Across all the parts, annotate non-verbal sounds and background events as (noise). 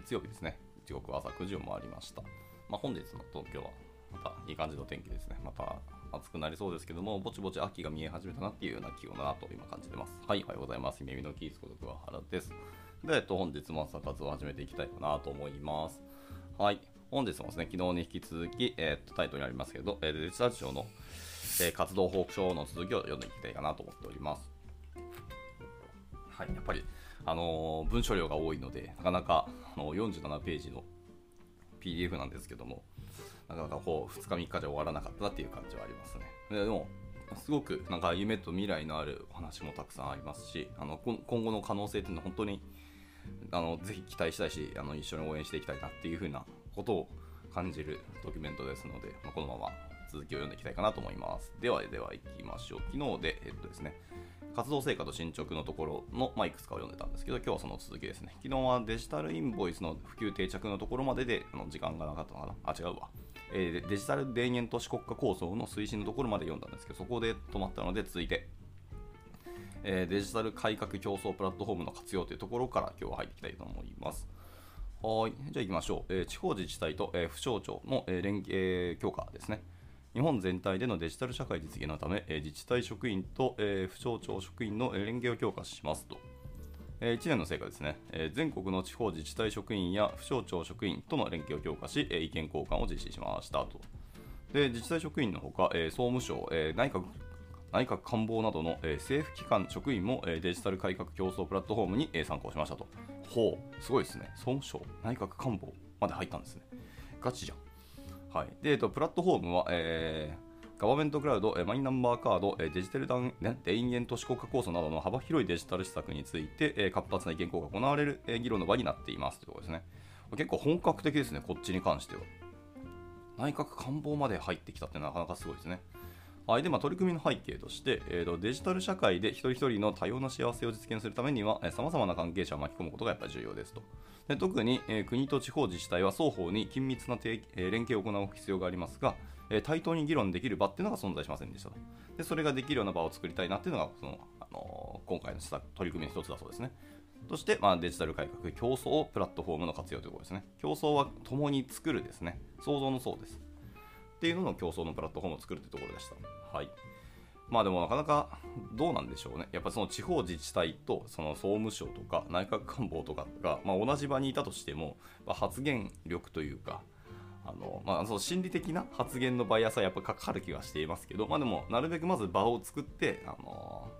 月曜日ですね。時刻は朝9時を回りました。まあ、本日の東京はまたいい感じの天気ですね。また暑くなりそうですけども、ぼちぼち秋が見え始めたなっていうような気温だなと今感じてます。はい、おはようございます。耳のキースこと桑原です。で、えっと、本日も朝活を始めていきたいかなと思います。はい、本日もですね、昨日に引き続き、えっと、タイトルにありますけど、えーデジタル庁の、えー活動報告書の続きを読んでいきたいかなと思っております。はい、やっぱり、あのー文書量が多いので、なかなかの47ページの PDF なんですけども、なかなかこう2日3日じゃ終わらなかったなっていう感じはありますね。でも、すごくなんか夢と未来のあるお話もたくさんありますし、あの今後の可能性っていうのは本当にあのぜひ期待したいしあの、一緒に応援していきたいなっていうふうなことを感じるドキュメントですので、まあこのまま続きを読んでいきたいかなと思います。ではでは行きましょう。昨日で、えっとですね、活動成果と進捗のところの、まあ、いくつかを読んでたんですけど、今日はその続きですね。昨日はデジタルインボイスの普及定着のところまでであの時間がなかったのかな？あ、違うわ。えーデジタル田園都市国家構想の推進のところまで読んだんですけど、そこで止まったので、続いて、えーデジタル改革競争プラットフォームの活用というところから今日は入っていきたいと思います。はい。じゃあ行きましょう。えー地方自治体と、えー府省庁の、えー連携強化ですね。日本全体でのデジタル社会実現のため、え自治体職員と、え府省庁職員の連携を強化しますと。え1年の成果ですね、え全国の地方自治体職員や府省庁職員との連携を強化し、え意見交換を実施しましたと。で自治体職員のほか、え総務省、え内閣内閣官房などの、政府機関職員も、デジタル改革競争プラットフォームに、参加しましたと。ほう、すごいですね。総務省、内閣官房まで入ったんですね。ガチじゃん。はい。で、えっと、プラットフォームは、えーガバメントクラウド、マイナンバーカード、デジタルダン、ね、田園都市国家構想などの幅広いデジタル施策について、えー活発な意見交換が行われる、えー議論の場になっていますということですね。結構本格的ですね、こっちに関しては。内閣官房まで入ってきたってなかなかすごいですね。はい、で、まあ、取り組みの背景として、えーと、デジタル社会で一人一人の多様な幸せを実現するためには、さまざまな関係者を巻き込むことがやっぱり重要ですと。で特に、えー国と地方自治体は双方に緊密なえー連携を行う必要がありますが、えー対等に議論できる場っていうのが存在しませんでしたと。でそれができるような場を作りたいなっていうのが、そのあのー今回の施策取り組みの一つだそうですね。そして、まあ、デジタル改革、競争プラットフォームの活用ということですね。競争は共に作るですね。創造の層です。っていうのの競争のプラットフォームを作るというところでした。はい。まあでもなかなかどうなんでしょうね。やっぱその地方自治体とその総務省とか内閣官房とかが、まあ、同じ場にいたとしても、まあ発言力というか、あのまあ、その心理的な発言のバイアスはやっぱかかる気はしていますけど、まあでもなるべくまず場を作って、あの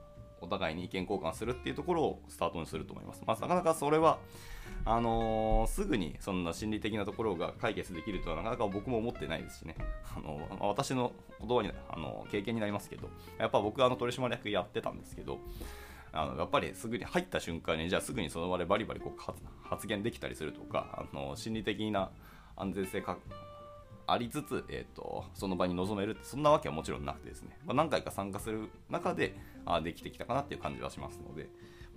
お互いに意見交換するっていうところをスタートにすると思います。まあ、なかなかそれは、あのーすぐにそんな心理的なところが解決できるとはなかなか僕も思ってないですしね、あのまあ私の言葉にあの経験になりますけど、(laughs) やっぱ僕はあの取締役やってたんですけど、あのやっぱりすぐに入った瞬間に、じゃあすぐにその場でバリバリこう発言できたりするとか、あの心理的な安全性かありつつ、えー、とその場に臨めるそんなわけはもちろんなくてですね、まあ、何回か参加する中であできてきたかなっていう感じはしますので、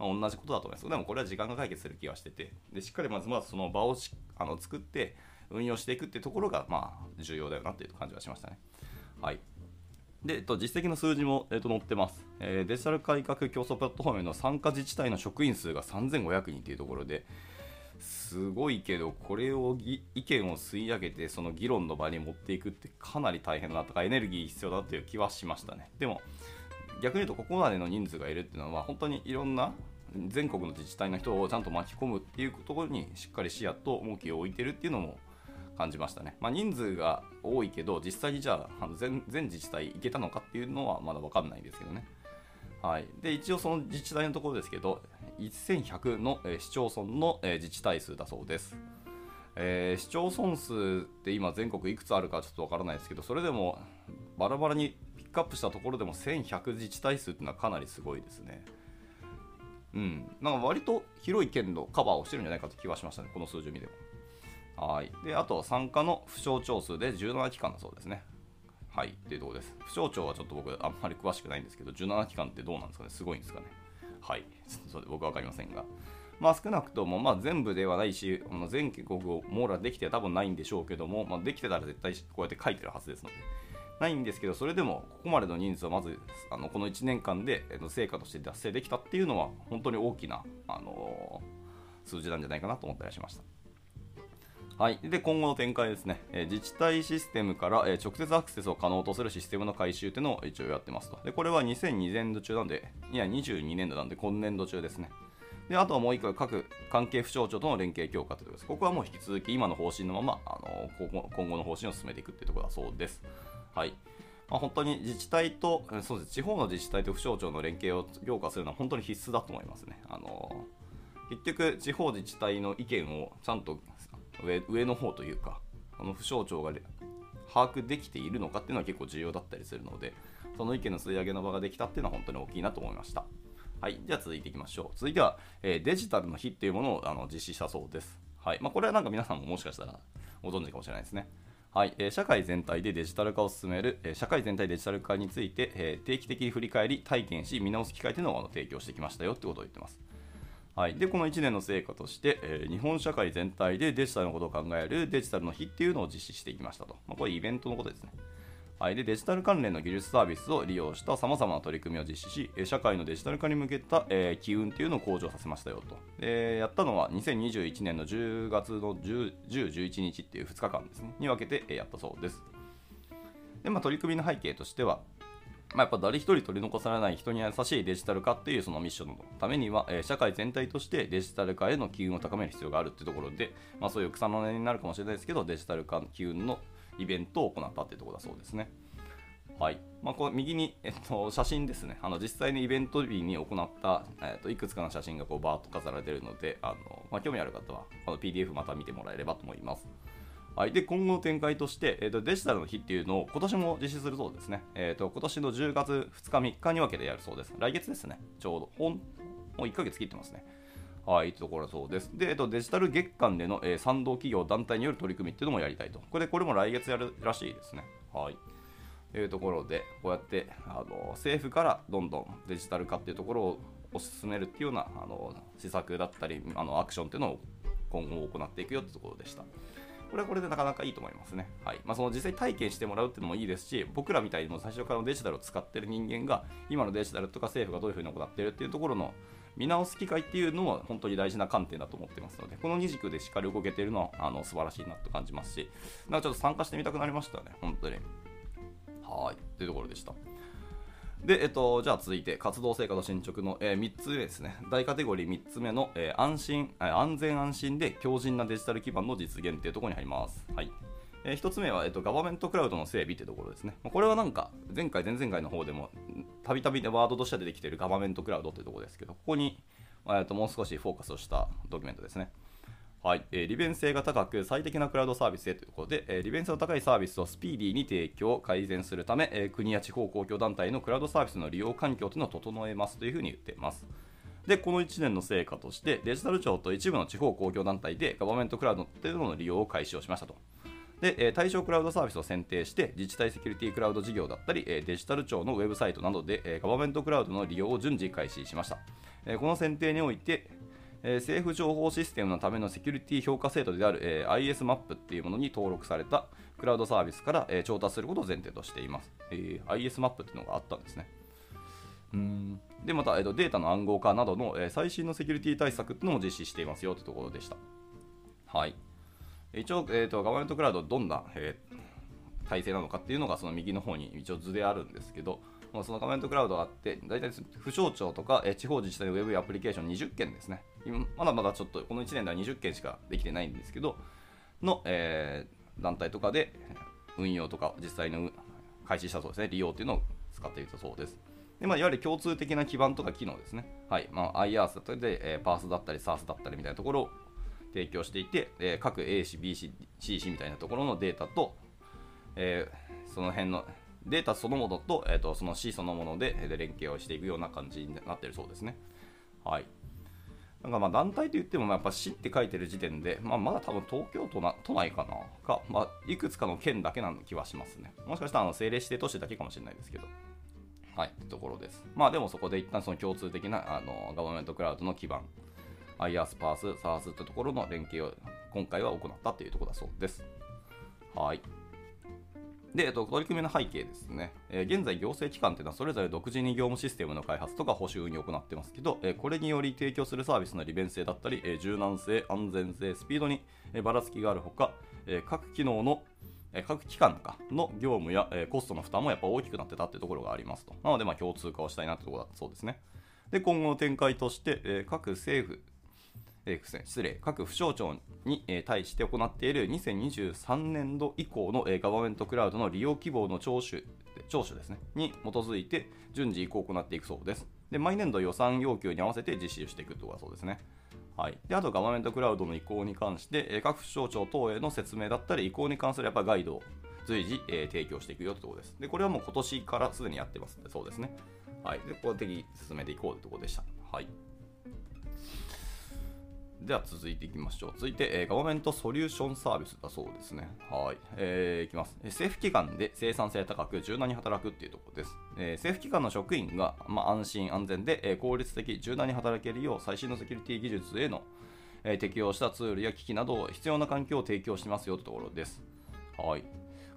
まあ、同じことだと思います。でもこれは時間が解決する気がしてて。でしっかりまずまずその場をあの作って運用していくってところがまあ重要だよなっていう感じはしましたね。はい。で、えっと、実績の数字も、えっと、載ってます、えーデジタル改革競争プラットフォームの参加自治体の職員数が3500人というところですごいけどこれを意見を吸い上げてその議論の場に持っていくってかなり大変だなとかエネルギー必要だという気はしましたね。でも逆に言うとここまでの人数がいるっていうのは本当にいろんな全国の自治体の人をちゃんと巻き込むっていうところにしっかり視野と重きを置いてるっていうのも感じましたね、まあ、人数が多いけど実際にじゃああの全全自治体行けたのかっていうのはまだ分かんないですけどね。はい、で一応その自治体のところですけど1100の、え市町村の、え自治体数だそうです、えー市町村数って今全国いくつあるかちょっとわからないですけどそれでもバラバラにピックアップしたところでも1100自治体数っていうのはかなりすごいですね。うん。なんか割と広い県のカバーをしてるんじゃないかと気はしましたねこの数字を見ても。はい。であとは参加の府省庁数で17機関だそうですね。はい、っていうところです。府省庁はちょっと僕、あんまり詳しくないんですけど、17機関ってどうなんですかね、すごいんですかね？はい、ちょっと僕は分かりませんが、まあ、少なくとも、まあ、全部ではないし、全国を網羅できては多分ないんでしょうけども、まあ、できてたら絶対こうやって書いてるはずですので。ないんですけど、それでもここまでの人数をまずあのこの1年間でえっと成果として達成できたっていうのは、本当に大きな、あのー数字なんじゃないかなと思ったりしました。はい、で今後の展開ですね、えー自治体システムから、えー直接アクセスを可能とするシステムの改修というのを一応やってますと。でこれは2002年度中なんで、いや、22年度なんで、今年度中ですね。であとはもう一個、各関係府省庁との連携強化ということです。ここはもう引き続き今の方針のまま、あの今後今後の方針を進めていくというところだそうです。はいまあ、本当に自治体と、そうです地方の自治体と府省庁の連携を強化するのは本当に必須だと思いますね。あの結局、地方自治体の意見をちゃんと上上の方というか、あの府省庁が把握できているのかっていうのは結構重要だったりするので、その意見の吸い上げの場ができたっていうのは本当に大きいなと思いました。はい、じゃあ続いていきましょう。続いては、えーデジタルの日っていうものをあの実施したそうです。はいまあ、これはなんか皆さんももしかしたらご存知かもしれないですね。はいえー社会全体でデジタル化を進める、え社会全体デジタル化について、え定期的に振り返り、体験し、見直す機会というのをあの提供してきましたよってことを言ってます。はい、でこの1年の成果として、え日本社会全体でデジタルのことを考えるデジタルの日っていうのを実施していきましたと。まあ、これイベントのことですね。はい、でデジタル関連の技術サービスを利用したさまざまな取り組みを実施し、社会のデジタル化に向けた、えー機運っていうのを向上させましたよと。でやったのは2021年の10月の10、11日っていう2日間ですね、に分けて、えやったそうです。で、まあ、取り組みの背景としては、まあ、やっぱ誰一人取り残されない人に優しいデジタル化っていうそのミッションのためには、えー社会全体としてデジタル化への機運を高める必要があるっていうところで、まあ、そういう草の根になるかもしれないですけどデジタル化の機運のイベントを行ったっていうところだそうですね。はいまあ、こ右に、えっと、写真ですね、あの実際にイベント日に行った、えっと、いくつかの写真がこうバーッと飾られているので、あのまあ、興味ある方はこの PDF また見てもらえればと思います。はい、で今後の展開として、えー、とデジタルの日っていうのを今年も実施するそうですね。えー、と今年の10月2日、3日に分けてやるそうです。来月ですね、ちょうど。ほんもう1ヶ月切ってますね。はい、ところそうです。で、えっと、デジタル月間での、えー賛同企業、団体による取り組みっていうのもやりたいと。これ、これも来月やるらしいですね。はい。というところで、こうやってあの政府からどんどんデジタル化っていうところを推し進めるっていうようなあの施策だったり、あのアクションっていうのを今後行っていくよってところでした。これはこれでなかなかいいと思いますね。はいまあ、その実際体験してもらうっていうのもいいですし、僕らみたいにも最初からのデジタルを使ってる人間が、今のデジタルとか政府がどういうふうに行っているっていうところの見直す機会っていうのは本当に大事な観点だと思ってますので、この二軸でしっかり動けているのはあの素晴らしいなと感じますし、なんかちょっと参加してみたくなりましたね、本当に。はい、というところでした。で、えっと、じゃあ続いて、活動成果の進捗の、え3つ目ですね。大カテゴリー3つ目の、えー安心、えー安全安心で強靭なデジタル基盤の実現っていうところに入ります。はい。え1つ目は、えっと、ガバメントクラウドの整備ってところですね。まこれはなんか、前回、前々回の方でも、たびたびワードとして出てきているガバメントクラウドってところですけど、ここに、えっと、もう少しフォーカスをしたドキュメントですね。はい、えー利便性が高く最適なクラウドサービスへというころで、えー利便性の高いサービスをスピーディーに提供、改善するため、えー国や地方公共団体のクラウドサービスの利用環境というのを整えますというふうに言っています。で、この1年の成果として、デジタル庁と一部の地方公共団体でガバメントクラウドというのの利用を開始をしましたと。で、えー対象クラウドサービスを選定して、自治体セキュリティクラウド事業だったり、えーデジタル庁のウェブサイトなどで、えーガバメントクラウドの利用を順次開始しました。えーこの選定において、えー政府情報システムのためのセキュリティ評価制度である、えー ISMAP っていうものに登録されたクラウドサービスから、えー調達することを前提としています。えー ISMAP っていうのがあったんですね。うんでまた、えーとデータの暗号化などの、えー最新のセキュリティ対策っていうのも実施していますよというところでした。はい。一応、えー、とガバメントクラウドどんな、えー体制なのかっていうのがその右の方に一応図であるんですけど、まあそのガバメントクラウドがあって、大体府省庁とか、えー地方自治体のウェブアプリケーション20件ですね。今まだまだちょっとこの1年では20件しかできてないんですけど、の、えー団体とかで運用とか実際の開始したそうですね、利用っていうのを使っていたそうです。でまあ、いわゆる共通的な基盤とか機能ですね。はい。まあ、IaaS だったりで、えー、PaaS だったり SaaS だったりみたいなところ提供していて、えー各 A 市、B 市、C 市みたいなところのデータと、えーその辺のデータそのものと,、えー、とその C そのもので連携をしていくような感じになってるそうですね。はい。なんかまあ団体といっても、やっぱ市って書いてる時点で、まあ、まだ多分東京都な都内かな？か、まあ、いくつかの県だけな気はしますね。もしかしたらあの政令指定都市だけかもしれないですけど。はい、ってところです。まあでもそこで一旦その共通的なあのガバメントクラウドの基盤、IaaS、PaaS、SaaS ってところの連携を今回は行ったっていうところだそうです。はい。で、えっと、取り組みの背景ですね、えー、現在、行政機関というのはそれぞれ独自に業務システムの開発とか保守運用を行ってますけど、えー、これにより提供するサービスの利便性だったり、えー、柔軟性、安全性、スピードに、えばらつきがあるほか、え各機能の各機関かの業務やコストの負担もやっぱ大きくなってたってところがありますと。なので、まあ、共通化をしたいなってところだそうですね。で、今後の展開として、各政府、えー、失礼、各府省庁に、えー、対して行っている2023年度以降の、えー、ガバメントクラウドの利用希望の聴取聴取ですね、に基づいて順次移行を行っていくそうです。で、毎年度予算要求に合わせて実施していくということだそうですね。はい、であと、ガバメントクラウドの移行に関して、えー、各府省庁等への説明だったり、移行に関するやっぱガイドを随時、えー、提供していくよというころです。で、これはもう今年からすでにやってますので、そうですね。はい。で、ここ的に進めていこうというころでした。はい。では続いていきましょう。続いて、えー、ガバメントソリューションサービスだそうですね。はい。えー、いきます。政府機関で生産性高く柔軟に働くっていうところです。えー、政府機関の職員が、まあ、安心安全で、えー、効率的、柔軟に働けるよう最新のセキュリティ技術への、えー、適用したツールや機器など必要な環境を提供しますよというところです。はい。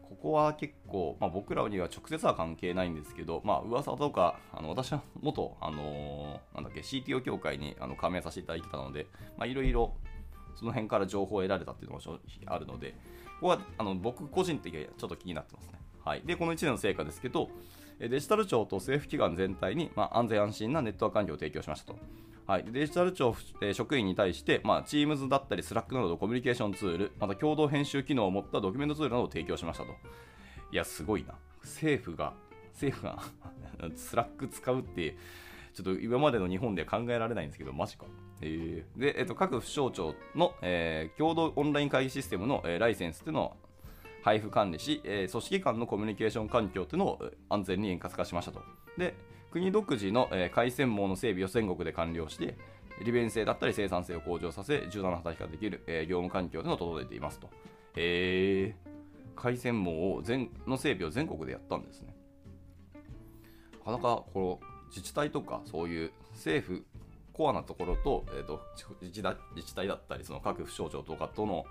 ここは結構、まあ、僕らには直接は関係ないんですけど、まあ噂とか、あの私は元、あのー、なんだっけ、CTO 協会にあの加盟させていただいてたので、いろいろその辺から情報を得られたっていうのが正直あるので、ここはあの僕個人的にはちょっと気になってますね。はい、で、この1年の成果ですけど、デジタル庁と政府機関全体に、まあ、安全安心なネットワーク環境を提供しましたと。はい、デジタル庁、えー、職員に対して、まあ、Teams だったり Slack などのコミュニケーションツール、また共同編集機能を持ったドキュメントツールなどを提供しましたと。いや、すごいな。政府が、政府が (laughs) Slack 使うって、ちょっと今までの日本では考えられないんですけど、マジか。えー、で、えっと、各府省庁の、えー、共同オンライン会議システムの、えー、ライセンスっていうのを配布管理し、えー、組織間のコミュニケーション環境っていうのを安全に円滑化しましたと。で、国独自の、えー、回線網の整備を全国で完了して、利便性だったり生産性を向上させ、柔軟な働きができる、え、業務環境というのを整えていますと。へえー。回線網を全の整備を全国でやったんですね。なかなかこの自治体とかそういう政府コアなところと,、えーと、自治自治体だったりその各府省庁とかとの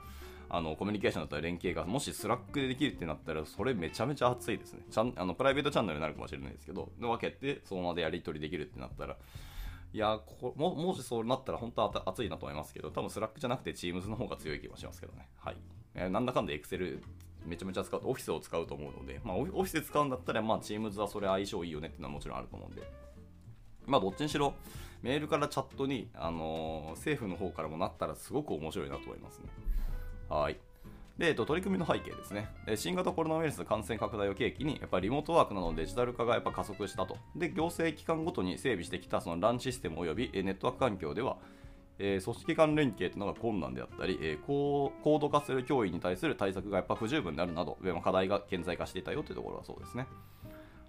あのコミュニケーションだったり連携がもし Slack でできるってなったらそれめちゃめちゃ熱いですね。ちゃんあのプライベートチャンネルになるかもしれないですけどの分けてそのままでやり取りできるってなったら。いやこももしそうなったら本当は熱いなと思いますけど多分 Slack じゃなくて Teams の方が強い気もしますけどね。はい、え、なんだかんだ Excel めちゃめちゃ使うとオフィスを使うと思うので、まあ、オフィスで使うんだったら、まあ、Teams はそれ相性いいよねっていうのはもちろんあると思うんで、まあ、どっちにしろ、メールからチャットに、あのー、政府の方からもなったらすごく面白いなと思いますね。はい。で、えっと、取り組みの背景ですね。新型コロナウイルス感染拡大を契機に、やっぱりリモートワークなどのデジタル化がやっぱ加速したと。で、行政機関ごとに整備してきたその LAN システム及びネットワーク環境では、えー、組織間連携というのが困難であったり、えー、高高度化する脅威に対する対策がやっぱ不十分であるなど、課題が顕在化していたよというところはそうですね。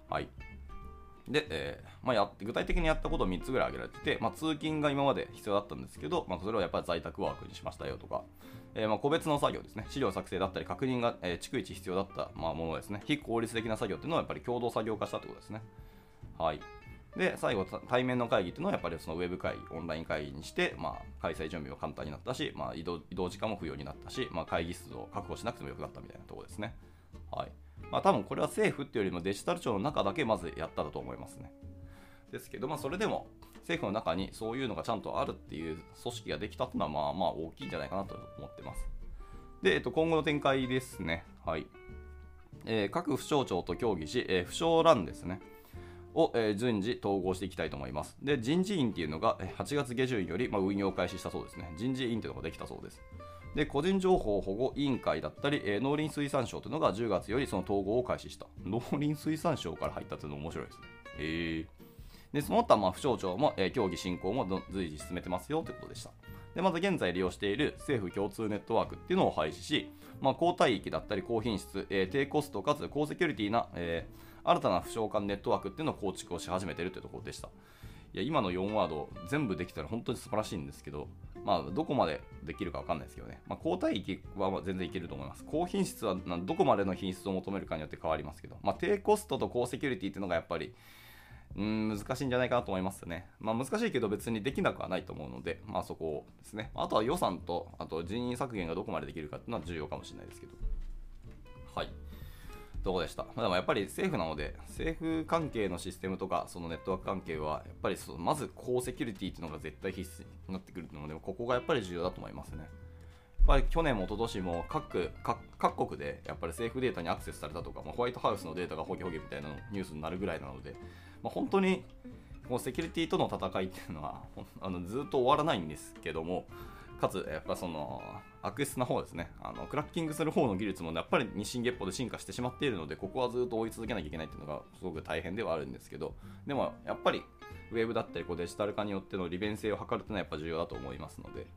はい。で、えーまあ、や具体的にやったことを3つぐらい挙げられてて、まあ、通勤が今まで必要だったんですけど、まあ、それをやっぱり在宅ワークにしましたよとか、えー、まあ個別の作業ですね、資料作成だったり確認が、えー、逐一必要だったまあものですね、非効率的な作業っていうのはやっぱり共同作業化したということですね。はい。で、最後、対面の会議っていうのはやっぱりそのウェブ会議、オンライン会議にして、まあ、開催準備も簡単になったし、まあ、移動移動時間も不要になったし、まあ、会議室を確保しなくてもよくなったみたいなところですね。はい。まあ、多分これは政府っていうよりもデジタル庁の中だけまずやっただと思いますね。ですけど、まあ、それでも政府の中にそういうのがちゃんとあるっていう組織ができたっていうのはまあまあ大きいんじゃないかなと思ってます。で、えっと、今後の展開ですね。はい。えー、各府省庁と協議し、えー、府省欄ですね。を、えー、順次統合していきたいと思います。で、人事院っていうのが8月下旬より、まあ、運用開始したそうですね。人事院っていうのができたそうです。で、個人情報保護委員会だったり、えー、農林水産省というのが10月よりその統合を開始した。農林水産省から入ったっていうの面白いですね。へえ。で、その他、まあ、府省庁も、えー、協議進行も随時進めてますよということでした。で、まず現在利用している政府共通ネットワークっていうのを廃止し、まあ、高帯域だったり高品質、えー、低コストかつ高セキュリティな、えー新たな不償間ネットワークっていうのを構築をし始めているというところでした。いや今の4ワード全部できたら本当に素晴らしいんですけど、まあ、どこまでできるか分かんないですけどね、まあ、高帯域は全然いけると思います。高品質はどこまでの品質を求めるかによって変わりますけど、まあ、低コストと高セキュリティっていうのがやっぱりうん難しいんじゃないかなと思いますね。まあ、難しいけど別にできなくはないと思うので、まあ、そこですね。あとは予算とあと人員削減がどこまでできるかっていうのは重要かもしれないですけど。はい。とこでした。でもやっぱり政府なので、政府関係のシステムとか、そのネットワーク関係は、やっぱりそのまず高セキュリティっていうのが絶対必須になってくるので、ここがやっぱり重要だと思いますね。やっぱり去年も一昨年も各各国でやっぱり政府データにアクセスされたとか、まあ、ホワイトハウスのデータがホゲホゲみたいなニュースになるぐらいなので、まあ、本当にこのセキュリティとの戦いっていうのはあのずっと終わらないんですけども、かつ、やっぱその、悪質な方ですね。あの、クラッキングする方の技術もやっぱり日進月歩で進化してしまっているので、ここはずっと追い続けなきゃいけないっていうのがすごく大変ではあるんですけど、でもやっぱり、ウェブだったりこうデジタル化によっての利便性を図るっていうのはやっぱ重要だと思いますので、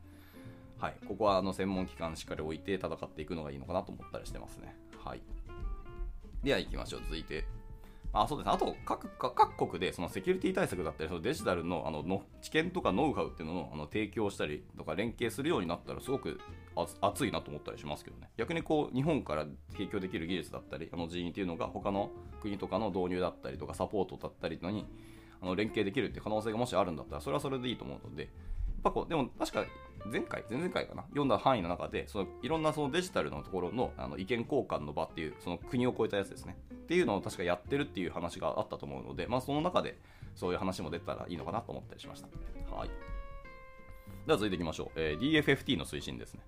はい、ここはあの専門機関しっかり置いて戦っていくのがいいのかなと思ったりしてますね。はい。では行きましょう。続いて、あそうです。あと各各国でそのセキュリティ対策だったりそのデジタルのあのの知見とかノウハウっていうのをあの提供したりとか連携するようになったらすごく熱いなと思ったりしますけどね。逆にこう日本から提供できる技術だったりあの人員っていうのが他の国とかの導入だったりとかサポートだったりのにあの連携できるって可能性がもしあるんだったらそれはそれでいいと思うのでぱこうでも確か前回、前々回かな、読んだ範囲の中で、そのいろんなそのデジタルのところのあの意見交換の場っていう、その国を超えたやつですね。っていうのを確かやってるっていう話があったと思うので、まあ、その中でそういう話も出たらいいのかなと思ったりしました。はい。では続いていきましょう。えー、DFFT の推進ですね。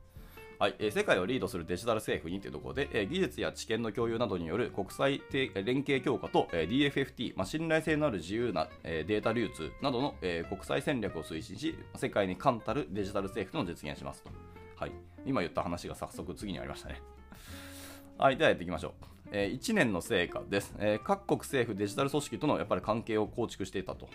はいえ、世界をリードするデジタル政府にというところで、え、技術や知見の共有などによる国際連携強化と、え、DFFT、まあ、信頼性のある自由な、え、データ流通などの、え、国際戦略を推進し、世界に冠たるデジタル政府との実現しますと。はい、今言った話が早速次にありましたね。(laughs) はい、ではやっていきましょう。え、1年の成果です、え、各国政府デジタル組織とのやっぱり関係を構築していたと。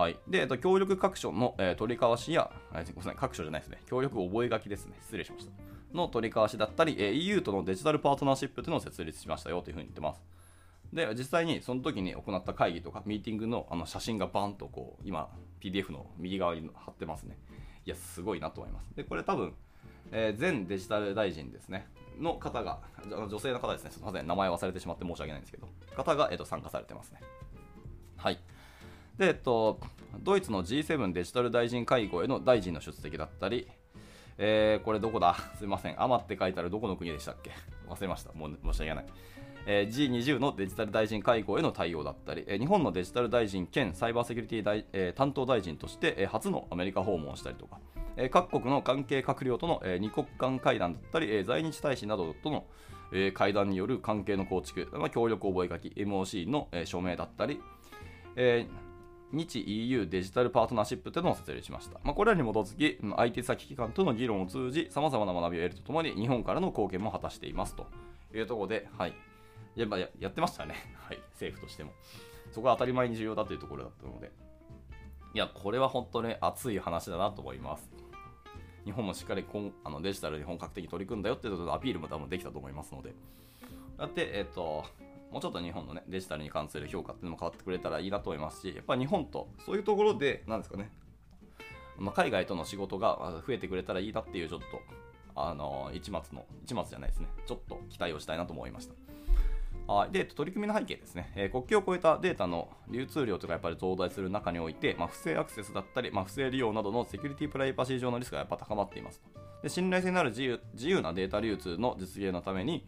はい。で、えっと、協力各所の、えー、取り交わしや、ごめんなさい、各所じゃないですね。協力覚書ですね。失礼しました。の取り交わしだったり、えー、EU とのデジタルパートナーシップというのを設立しましたよというふうに言ってます。で、実際にその時に行った会議とかミーティングのあの写真がバンとこう、今、PDF の右側に貼ってますね。いや、すごいなと思います。で、これ多分、えー、前デジタル大臣ですね。の方が、女性の方ですね。すみません。名前忘れてしまって申し訳ないんですけど、方が、えー、と参加されてますね。はい。で、えっと、ドイツの G7 デジタル大臣会合への大臣の出席だったり、えー、これどこだ？(laughs) すいません。アマって書いてあるどこの国でしたっけ？忘れました。もう申し訳ない。えー、G20 のデジタル大臣会合への対応だったり、えー、日本のデジタル大臣兼サイバーセキュリティ大、えー、担当大臣として、えー、初のアメリカ訪問をしたりとか、えー、各国の関係閣僚との、えー、二国間会談だったり、えー、在日大使などとの、えー、会談による関係の構築、まあ、協力覚書 MOC の、えー、署名だったり、えー日 EU デジタルパートナーシップというのを設立しました。まあ、これらに基づき、相手先機関との議論を通じ、さまざまな学びを得るとともに、日本からの貢献も果たしていますというところで、はい。やややってましたね。(laughs) はい。政府としても。そこは当たり前に重要だというところだったので。いや、これは本当に熱い話だなと思います。日本もしっかりこんあのデジタルに本格的に取り組んだよっていうことでアピールも多分できたと思いますので。だって、えっ、と、もうちょっと日本のね、デジタルに関する評価っていうのも変わってくれたらいいなと思いますし、やっぱ日本とそういうところで、なんですかね、まあ、海外との仕事が増えてくれたらいいなっていうちょっと、あの一末の、一末じゃないですね、ちょっと期待をしたいなと思いました。はい、で、取り組みの背景ですね、えー、国境を越えたデータの流通量とかやっぱり増大する中において、まあ、不正アクセスだったり、まあ、不正利用などのセキュリティプライバシー上のリスクがやっぱ高まっていますとで信頼性のある自由自由なデータ流通の実現のために、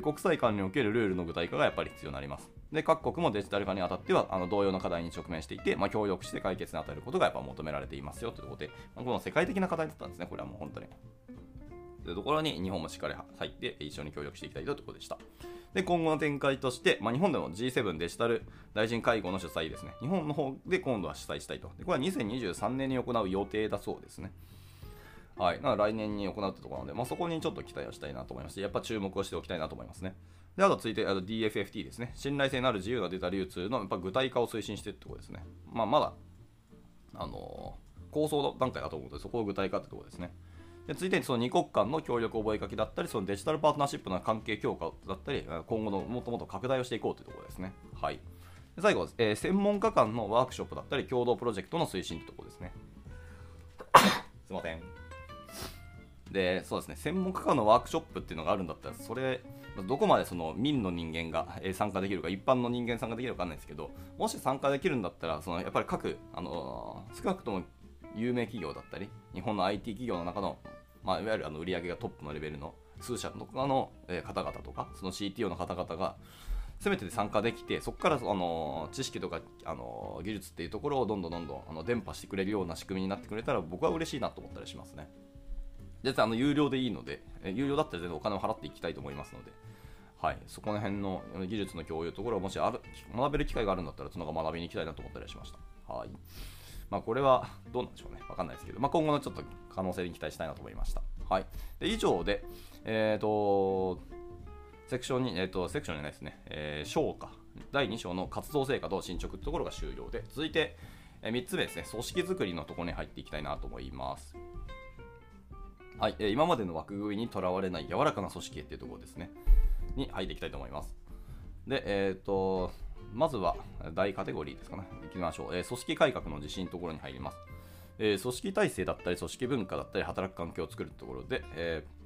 国際間におけるルールの具体化がやっぱり必要になります。で、各国もデジタル化にあたっては、あの同様の課題に直面していて、まあ、協力して解決に当たることがやっぱ求められていますよということで、まあ、この世界的な課題だったんですね、これはもう本当に。というところに日本もしっかり入って一緒に協力していきたいというところでした。で、今後の展開として、まあ、日本でも G7 デジタル大臣会合の主催ですね。日本の方で今度は主催したいと。でこれは2023年に行う予定だそうですね。はい、な来年に行うってところなので、まあ、そこにちょっと期待をしたいなと思いますし、やっぱ注目をしておきたいなと思いますね。で、あと続いてあの DFFT ですね。信頼性のある自由なデータ流通のやっぱ具体化を推進していってところですね。まあ、まだ、あのー、構想段階だと思うので、そこを具体化ってところですね。で続いてその2国間の協力覚書だったり、そのデジタルパートナーシップの関係強化だったり、今後のもっともっと拡大をしていこうというところですね。はい。で最後、えー、専門家間のワークショップだったり、共同プロジェクトの推進というところですね。(coughs) すいません。で、そうですね、専門家間のワークショップっていうのがあるんだったら、それ、どこまでその民の人間が参加できるか、一般の人間参加できるかわかんないですけど、もし参加できるんだったら、そのやっぱり各、あの少なくとも有名企業だったり、日本の IT 企業の中の、まあ、いわゆるあの売り上げがトップのレベルの数社とかの方々とかその CTO の方々がせめて参加できてそこからあの知識とかあの技術っていうところをどんどんどんどんあの伝播してくれるような仕組みになってくれたら僕は嬉しいなと思ったりしますね。実はあの有料でいいので、有料だったら全然お金を払っていきたいと思いますので、はい、そこら辺の技術の共有ところをもしある学べる機会があるんだったら、そのが学びに行きたいなと思ったりしました。はい。まあ、これはどうなんでしょうね、わかんないですけど、まあ、今後のちょっと可能性に期待したいなと思いました。はい、で以上で、えっ、ー、と、セクションに、えっ、ー、と、セクションじゃないですね、えー、章か、第2章の活動成果と進捗ってところが終了で、続いて、え、3つ目ですね、組織づくりのところに入っていきたいなと思います。はい、えー、今までの枠組みにとらわれない柔らかな組織っていうところですね、に入っていきたいと思います。で、えっ、ー、と、まずは大カテゴリーですかね。いきましょう。えー、組織改革の自信のところに入ります。え、組織体制だったり、組織文化だったり、働く環境を作るところで、えー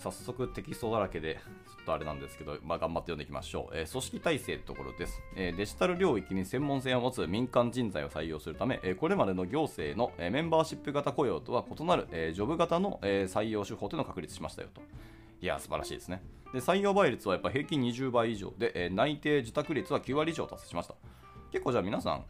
早速テキストだらけで、ちょっとあれなんですけど、まあ、頑張って読んでいきましょう。えー、組織体制のところです、えー、デジタル領域に専門性を持つ民間人材を採用するため、えー、これまでの行政の、えメンバーシップ型雇用とは異なる、えジョブ型の、え採用手法というのを確立しましたよと。いや、素晴らしいですね。で採用倍率はやっぱ平均20倍以上で、え内定受託率は9割以上達成しました。結構じゃあ皆さん、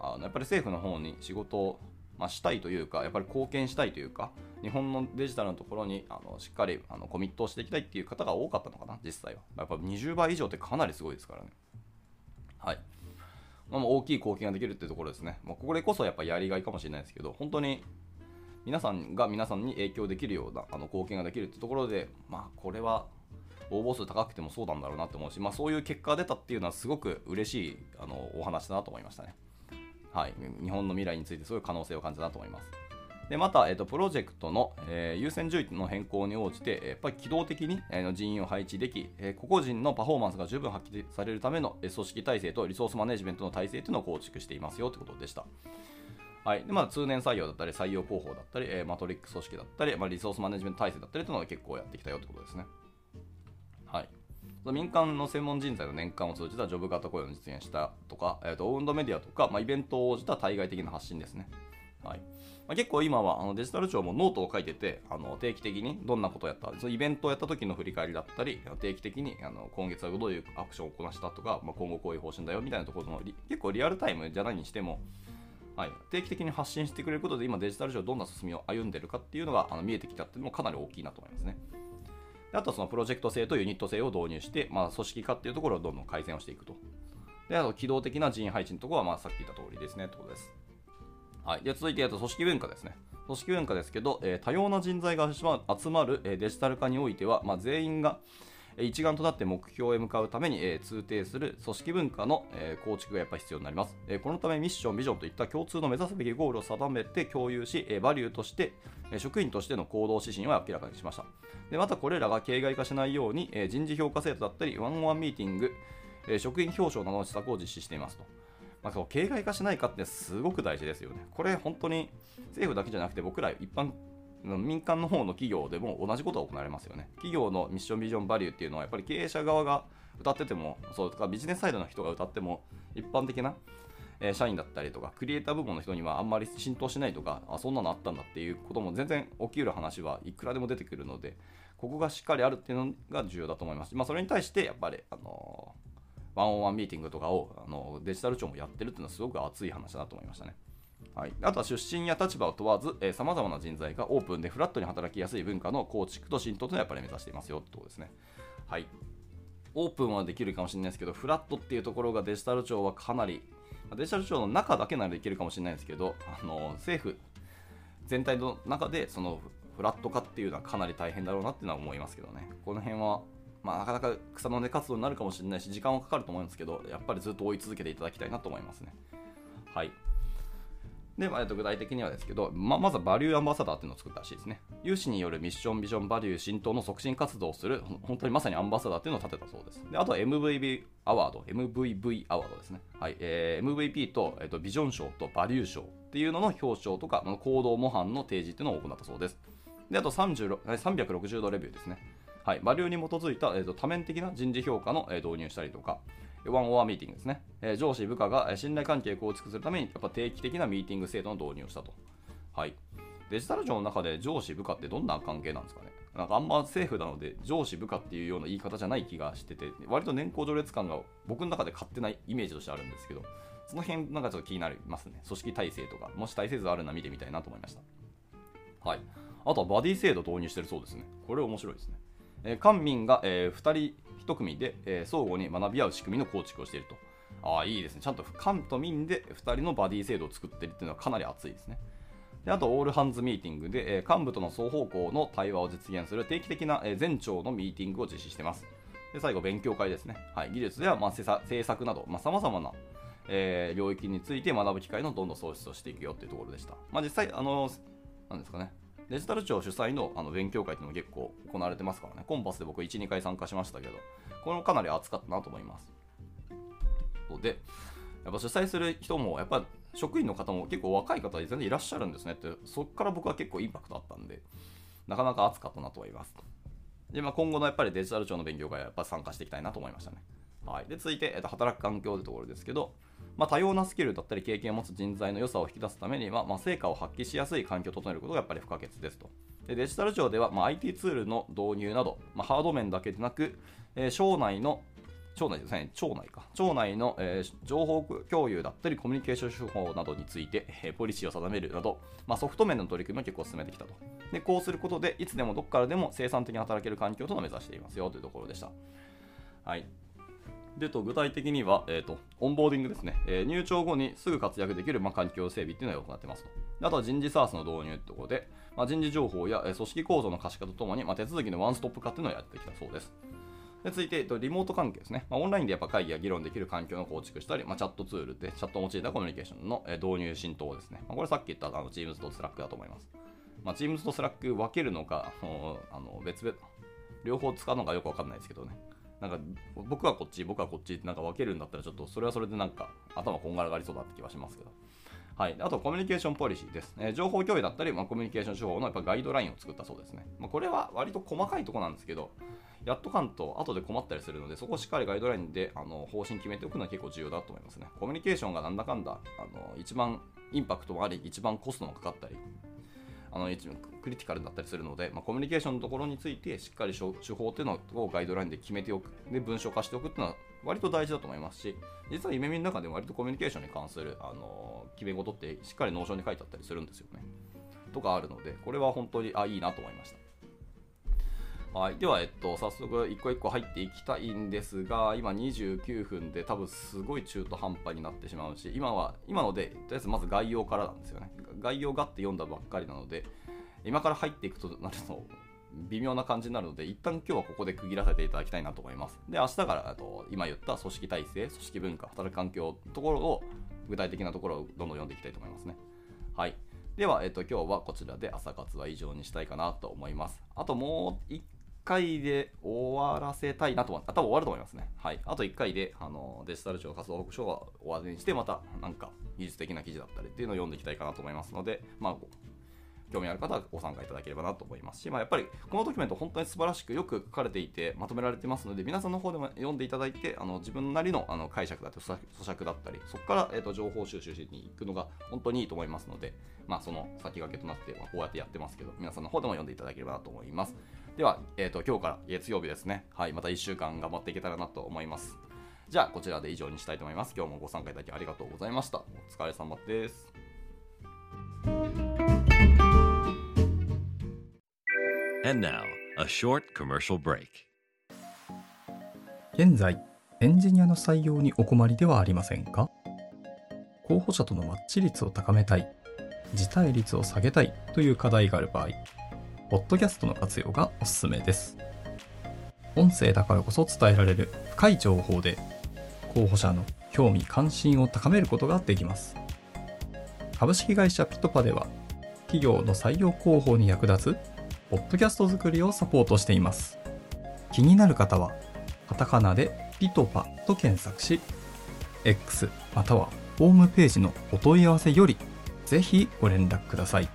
あのやっぱり政府の方に仕事を、まあ、したいというか、やっぱり貢献したいというか、日本のデジタルのところにあのしっかりあのコミットをしていきたいっていう方が多かったのかな、実際は。やっぱ20倍以上ってかなりすごいですからね。はい。まあ、大きい貢献ができるっていうところですね。まあ、これこそやっぱやりがいかもしれないですけど、本当に皆さんが皆さんに影響できるようなあの貢献ができるってところで、まあ、これは応募数高くてもそうなんだろうなと思うし、まあ、そういう結果が出たっていうのはすごく嬉しいあのお話だなと思いましたね。はい、日本の未来についてすごい可能性を感じたなと思います。でまた、えーと、プロジェクトの、えー、優先順位の変更に応じて、やっぱり機動的に、えー、人員を配置でき、えー、個々人のパフォーマンスが十分発揮されるための、えー、組織体制とリソースマネジメントの体制というのを構築していますよということでした。はいでまあ、通年採用だったり、採用広報だったり、えー、マトリックス組織だったり、まあ、リソースマネジメント体制だったりというのを結構やってきたよということですね。はい、民間の専門人材の年間を通じたジョブ型雇用を実現したとか、えーと、オウンドメディアとか、まあ、イベントを通じた対外的な発信ですね。はいまあ、結構今はあのデジタル庁もノートを書いててあの定期的にどんなことをやったそのイベントをやった時の振り返りだったり定期的にあの今月はどういうアクションをこなしたとか、まあ、今後こういう方針だよみたいなところの結構リアルタイムじゃないにしても、はい、定期的に発信してくれることで今デジタル庁どんな進みを歩んでるかっていうのがあの見えてきたっていうのもかなり大きいなと思いますね。あとそのプロジェクト性とユニット性を導入して、まあ、組織化っていうところをどんどん改善をしていくと。で、あと機動的な人員配置のところは、まあ、さっき言った通りですね、ってことです。はい、で続いて、あと組織文化ですね。組織文化ですけど、えー、多様な人材が集まる、え、デジタル化においては、まあ、全員が一丸となって目標へ向かうために、え、通底する組織文化の、え、構築がやっぱり必要になります、え、このためミッション、ビジョンといった共通の目指すべきゴールを定めて共有し、え、バリューとして、え、職員としての行動指針を明らかにしました。でまたこれらが形骸化しないように、え、人事評価制度だったりワンオンミーティング、え、職員表彰などの施策を実施していますと。まあ、そう形骸化しないかってすごく大事ですよね。これ本当に政府だけじゃなくて僕ら一般民間の方の企業でも同じことが行われますよね。企業のミッションビジョンバリューっていうのはやっぱり経営者側が歌っててもそうとかビジネスサイドの人が歌っても一般的なえ社員だったりとか、クリエイター部門の人にはあんまり浸透しないとか、あ、そんなのあったんだっていうことも全然起きうる話はいくらでも出てくるので、ここがしっかりあるっていうのが重要だと思います。まあ、それに対して、やっぱり、あのワンオンワンミーティングとかをあのデジタル庁もやってるっていうのはすごく熱い話だなと思いましたね。はい、あとは出身や立場を問わず、さまざまな人材がオープンでフラットに働きやすい文化の構築と浸透というのはやっぱり目指していますよってことですね。はい。オープンはできるかもしれないですけど、フラットっていうところがデジタル庁はかなり、デジタル庁の中だけならできるかもしれないですけど、あの政府全体の中でそのフラット化っていうのはかなり大変だろうなっていうのは思いますけどね。この辺はまあ、なかなか草の根活動になるかもしれないし、時間はかかると思うんですけど、やっぱりずっと追い続けていただきたいなと思いますね。はい。で、まあ、具体的にはですけど、ままずはバリューアンバサダーっていうのを作ったらしいですね。有志によるミッション、ビジョン、バリュー浸透の促進活動をする、本当にまさにアンバサダーっていうのを立てたそうです。であとは MVB アワード、MVV アワードですね。はい、えー、MVP と,、えーと、ビジョン賞とバリュー賞っていうのの表彰とか、行動模範の提示っていうのを行ったそうです。で、あと360度レビューですね。はい、バリューに基づいた、えーと、多面的な人事評価の、えー、導入したりとか、ワンオアミーティングですね、えー、上司、部下が信頼関係を構築するためにやっぱ定期的なミーティング制度の導入をしたと。はい、デジタル庁の中で上司、部下ってどんな関係なんですかね。なんかあんま政府なので上司部下っていうような言い方じゃない気がしてて割と年功序列感が僕の中で勝手ないイメージとしてあるんですけどその辺なんかちょっと気になりますね。組織体制とかもし体制図あるな見てみたいなと思いました。はい。あとはバディ制度導入してるそうですね。これ面白いですね、えー、官民が、えー、2人1組で、え、相互に学び合う仕組みの構築をしているとああいいですねちゃんと官と民で2人のバディ制度を作ってるっていうのはかなり熱いですねであと、オールハンズミーティングで、え幹部との双方向の対話を実現する定期的な、え全庁のミーティングを実施しています。で最後、勉強会ですね。はい、技術や、まあ、政策など、さまざ、まな、えー、領域について学ぶ機会のどんどん創出をしていくよっていうところでした。まあ、実際、あの、なんですかね、デジタル庁主催のあの勉強会っていうのも結構行われてますからね、コンパスで僕1、2回参加しましたけど、これもかなり熱かったなと思います。で、やっぱ主催する人も、やっぱ職員の方も結構若い方で全然いらっしゃるんですねって、そこから僕は結構インパクトあったんで、なかなか熱かったなとは言います。で、まあ、今後のやっぱりデジタル庁の勉強会はやっぱ参加していきたいなと思いましたね。はい、で続いて、えっと、働く環境というところですけど、まあ、多様なスキルだったり経験を持つ人材の良さを引き出すためには、まあ、成果を発揮しやすい環境を整えることがやっぱり不可欠ですと。でデジタル庁では、まあ、IT ツールの導入など、まあ、ハード面だけでなく、えー、省内の町内ですね、町内か。町内の、えー、情報共有だったり、コミュニケーション手法などについて、えー、ポリシーを定めるなど、まあ、ソフト面の取り組みを結構進めてきたと。で、こうすることで、いつでもどこからでも生産的に働ける環境というのを目指していますよというところでした。はい。でと具体的には、えーと、オンボーディングですね、えー、入庁後にすぐ活躍できる、まあ、環境整備っていうのを行ってますと。あとは人事 SARS の導入ってころで、まあ、人事情報や、えー、組織構造の可視化とともに、まあ、手続きのワンストップ化っていうのをやってきたそうです。で続いて、えっとリモート関係ですね。まあ、オンラインでやっぱ会議や議論できる環境の構築したり、まあ、チャットツールでチャットを用いたコミュニケーションのえ導入浸透ですね。まあ、これさっき言ったあの Teams と Slack だと思います。まあ、Teams と Slack 分けるのか、あの別々、両方使うのかよくわかんないですけどね。なんか僕はこっち、僕はこっちってなんか分けるんだったらちょっとそれはそれでなんか頭こんがらがりそうだって気はしますけど。はい、あとコミュニケーションポリシーです。え、情報共有だったり、まあ、コミュニケーション手法のやっぱガイドラインを作ったそうですね。まあ、これは割と細かいとこなんですけど、やっとかんと後で困ったりするので、そこをしっかりガイドラインであの方針決めておくのは結構重要だと思いますね。コミュニケーションがなんだかんだ、あの一番インパクトもあり、一番コストもかかったり、あの一番クリティカルだったりするので、まあ、コミュニケーションのところについてしっかり手法っていうのをガイドラインで決めておく、で文章化しておくっていうのは割と大事だと思いますし、実は夢見の中でも割とコミュニケーションに関する、あの決め事ってしっかり Notion に書いてあったりするんですよね。とかあるので、これは本当にあいいなと思いました。はい、では、えっと、早速一個一個入っていきたいんですが、今29分で多分すごい中途半端になってしまうし、今は、今ので、とりあえずまず概要からなんですよね。概要がって読んだばっかりなので、今から入っていくとなると、微妙な感じになるので、一旦今日はここで区切らせていただきたいなと思います。で、明日からと今言った組織体制、組織文化、働く環境ところを、具体的なところをどんどん読んでいきたいと思いますね。はい。では、えっと、今日はこちらで朝活は以上にしたいかなと思います。あともう1回で終わらせたいなと思って、多分終わると思いますね。はい。あと1回で、あの、デジタル庁活動報告書は終わりにして、また、なんか、技術的な記事だったりっていうのを読んでいきたいかなと思いますので、まあ、興味ある方はご参加いただければなと思いますし、まあ、やっぱりこのドキュメント本当に素晴らしくよく書かれていてまとめられてますので皆さんの方でも読んでいただいてあの自分なりのあの解釈だったり咀嚼だったりそこから、えーと、情報収集しに行くのが本当にいいと思いますので、まあ、その先駆けとなって、まあ、こうやってやってますけど皆さんの方でも読んでいただければなと思います。では、えーと、今日から月曜日ですね。はい、また1週間頑張っていけたらなと思います。じゃあ、こちらで以上にしたいと思います。今日もご参加いただきありがとうございました。お疲れ様です。And now, a short commercial break. 現在、エンジニアの採用にお困りではありませんか？候補者とのマッチ率を高めたい、辞退率を下げたいという課題がある場合、ポッドキャストの活用がおすすめです。音声だからこそ伝えられる深い情報で、候補者の興味関心を高めることができます。株式会社ピトパでは、企業の採用広報に役立つ、ポッドキャスト作りをサポートしています。気になる方は、カタカナでピトパと検索し、X またはホームページのお問い合わせより、ぜひご連絡ください。